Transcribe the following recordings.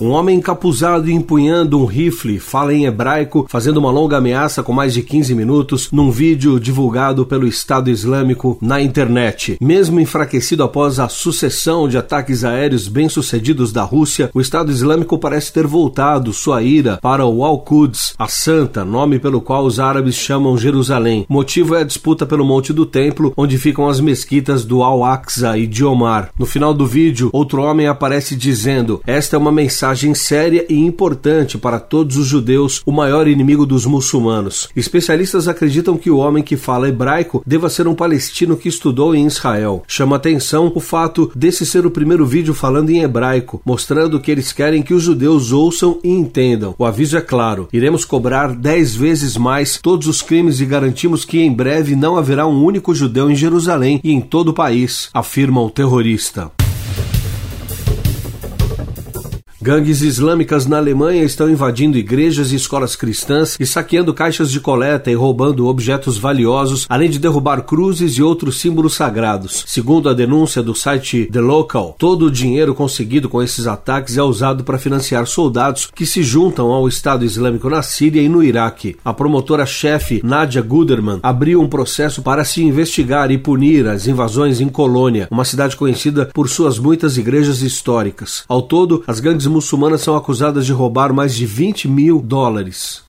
Um homem encapuzado e empunhando um rifle fala em hebraico, fazendo uma longa ameaça com mais de 15 minutos num vídeo divulgado pelo Estado Islâmico na internet. Mesmo enfraquecido após a sucessão de ataques aéreos bem-sucedidos da Rússia, o Estado Islâmico parece ter voltado sua ira para o Al-Quds, a Santa, nome pelo qual os árabes chamam Jerusalém. O motivo é a disputa pelo Monte do Templo, onde ficam as mesquitas do Al-Aqsa e de Omar. No final do vídeo, outro homem aparece dizendo: Esta é uma mensagem mensagem séria e importante para todos os judeus, o maior inimigo dos muçulmanos. Especialistas acreditam que o homem que fala hebraico deva ser um palestino que estudou em Israel. Chama atenção o fato desse ser o primeiro vídeo falando em hebraico, mostrando que eles querem que os judeus ouçam e entendam. O aviso é claro: iremos cobrar dez vezes mais todos os crimes e garantimos que em breve não haverá um único judeu em Jerusalém e em todo o país, afirma o terrorista. Gangues islâmicas na Alemanha estão invadindo igrejas e escolas cristãs e saqueando caixas de coleta e roubando objetos valiosos, além de derrubar cruzes e outros símbolos sagrados. Segundo a denúncia do site The Local, todo o dinheiro conseguido com esses ataques é usado para financiar soldados que se juntam ao Estado Islâmico na Síria e no Iraque. A promotora-chefe Nadia Guderman abriu um processo para se investigar e punir as invasões em Colônia, uma cidade conhecida por suas muitas igrejas históricas. Ao todo, as gangues muçulmanas são acusadas de roubar mais de 20 mil dólares.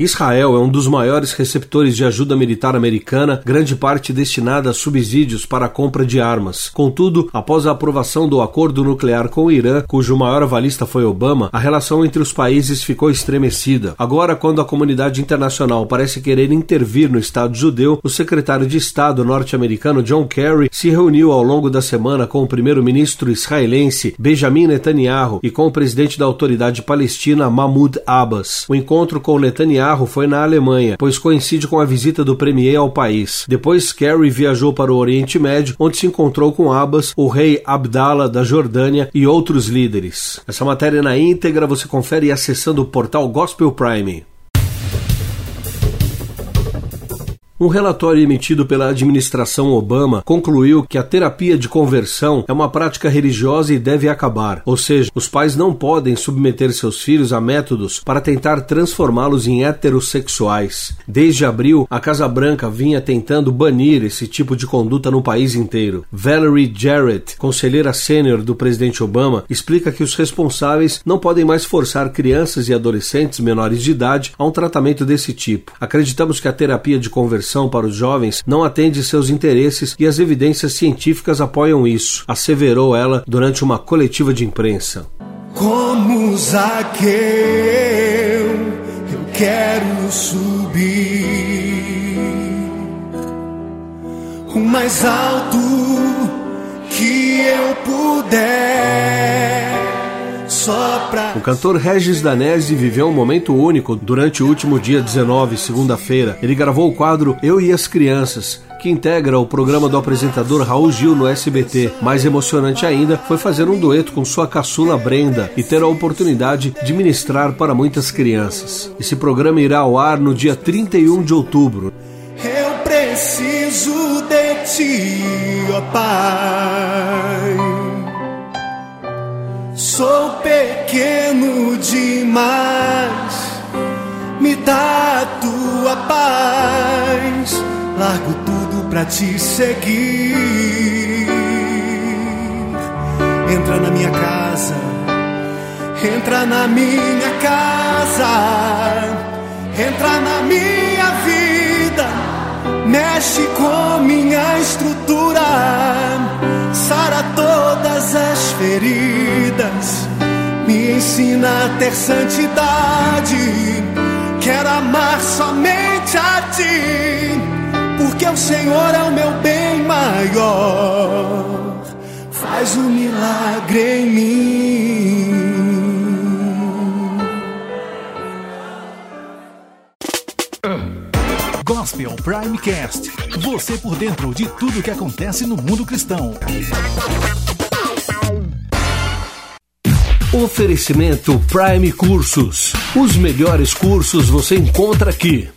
Israel é um dos maiores receptores de ajuda militar americana, grande parte destinada a subsídios para a compra de armas. Contudo, após a aprovação do acordo nuclear com o Irã, cujo maior avalista foi Obama, a relação entre os países ficou estremecida. Agora, quando a comunidade internacional parece querer intervir no Estado judeu, o secretário de Estado norte-americano John Kerry se reuniu ao longo da semana com o primeiro-ministro israelense Benjamin Netanyahu e com o presidente da autoridade palestina Mahmoud Abbas. O encontro com Netanyahu Netanyahu foi na Alemanha, pois coincide com a visita do premier ao país. Depois, Kerry viajou para o Oriente Médio, onde se encontrou com Abbas, o rei Abdallah da Jordânia e outros líderes. Essa matéria na íntegra você confere acessando o portal Gospel Prime. Um relatório emitido pela administração Obama concluiu que a terapia de conversão é uma prática religiosa e deve acabar. Ou seja, os pais não podem submeter seus filhos a métodos para tentar transformá-los em heterossexuais. Desde abril, a Casa Branca vinha tentando banir esse tipo de conduta no país inteiro. Valerie Jarrett, conselheira sênior do presidente Obama, explica que os responsáveis não podem mais forçar crianças e adolescentes menores de idade a um tratamento desse tipo. Acreditamos que a terapia de conversão para os jovens não atende seus interesses e as evidências científicas apoiam isso, asseverou ela durante uma coletiva de imprensa. Como Zaqueu, eu quero subir o mais alto que eu puder. O cantor Regis Danese viveu um momento único durante o último dia 19, segunda-feira. Ele gravou o quadro Eu e as Crianças, que integra o programa do apresentador Raul Gil no SBT. Mais emocionante ainda foi fazer um dueto com sua caçula Brenda e ter a oportunidade de ministrar para muitas crianças. Esse programa irá ao ar no dia 31 de outubro. Eu preciso de ti, ó Pai. Demais, me dá a tua paz. Largo tudo pra te seguir. Entra na minha casa, entra na minha casa, entra na minha vida, mexe com minha estrutura, sara todas me ensina a ter santidade. Quero amar somente a ti, porque o Senhor é o meu bem maior. Faz um milagre em mim. Gospel Primecast. Você por dentro de tudo que acontece no mundo cristão. Oferecimento Prime Cursos. Os melhores cursos você encontra aqui.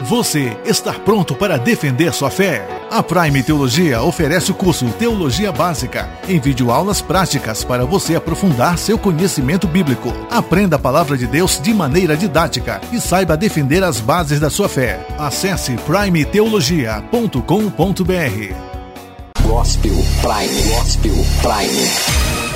Você está pronto para defender sua fé? A Prime Teologia oferece o curso Teologia Básica, em videoaulas práticas para você aprofundar seu conhecimento bíblico. Aprenda a palavra de Deus de maneira didática e saiba defender as bases da sua fé. Acesse primeteologia.com.br. Gospel Prime, Gospel Prime.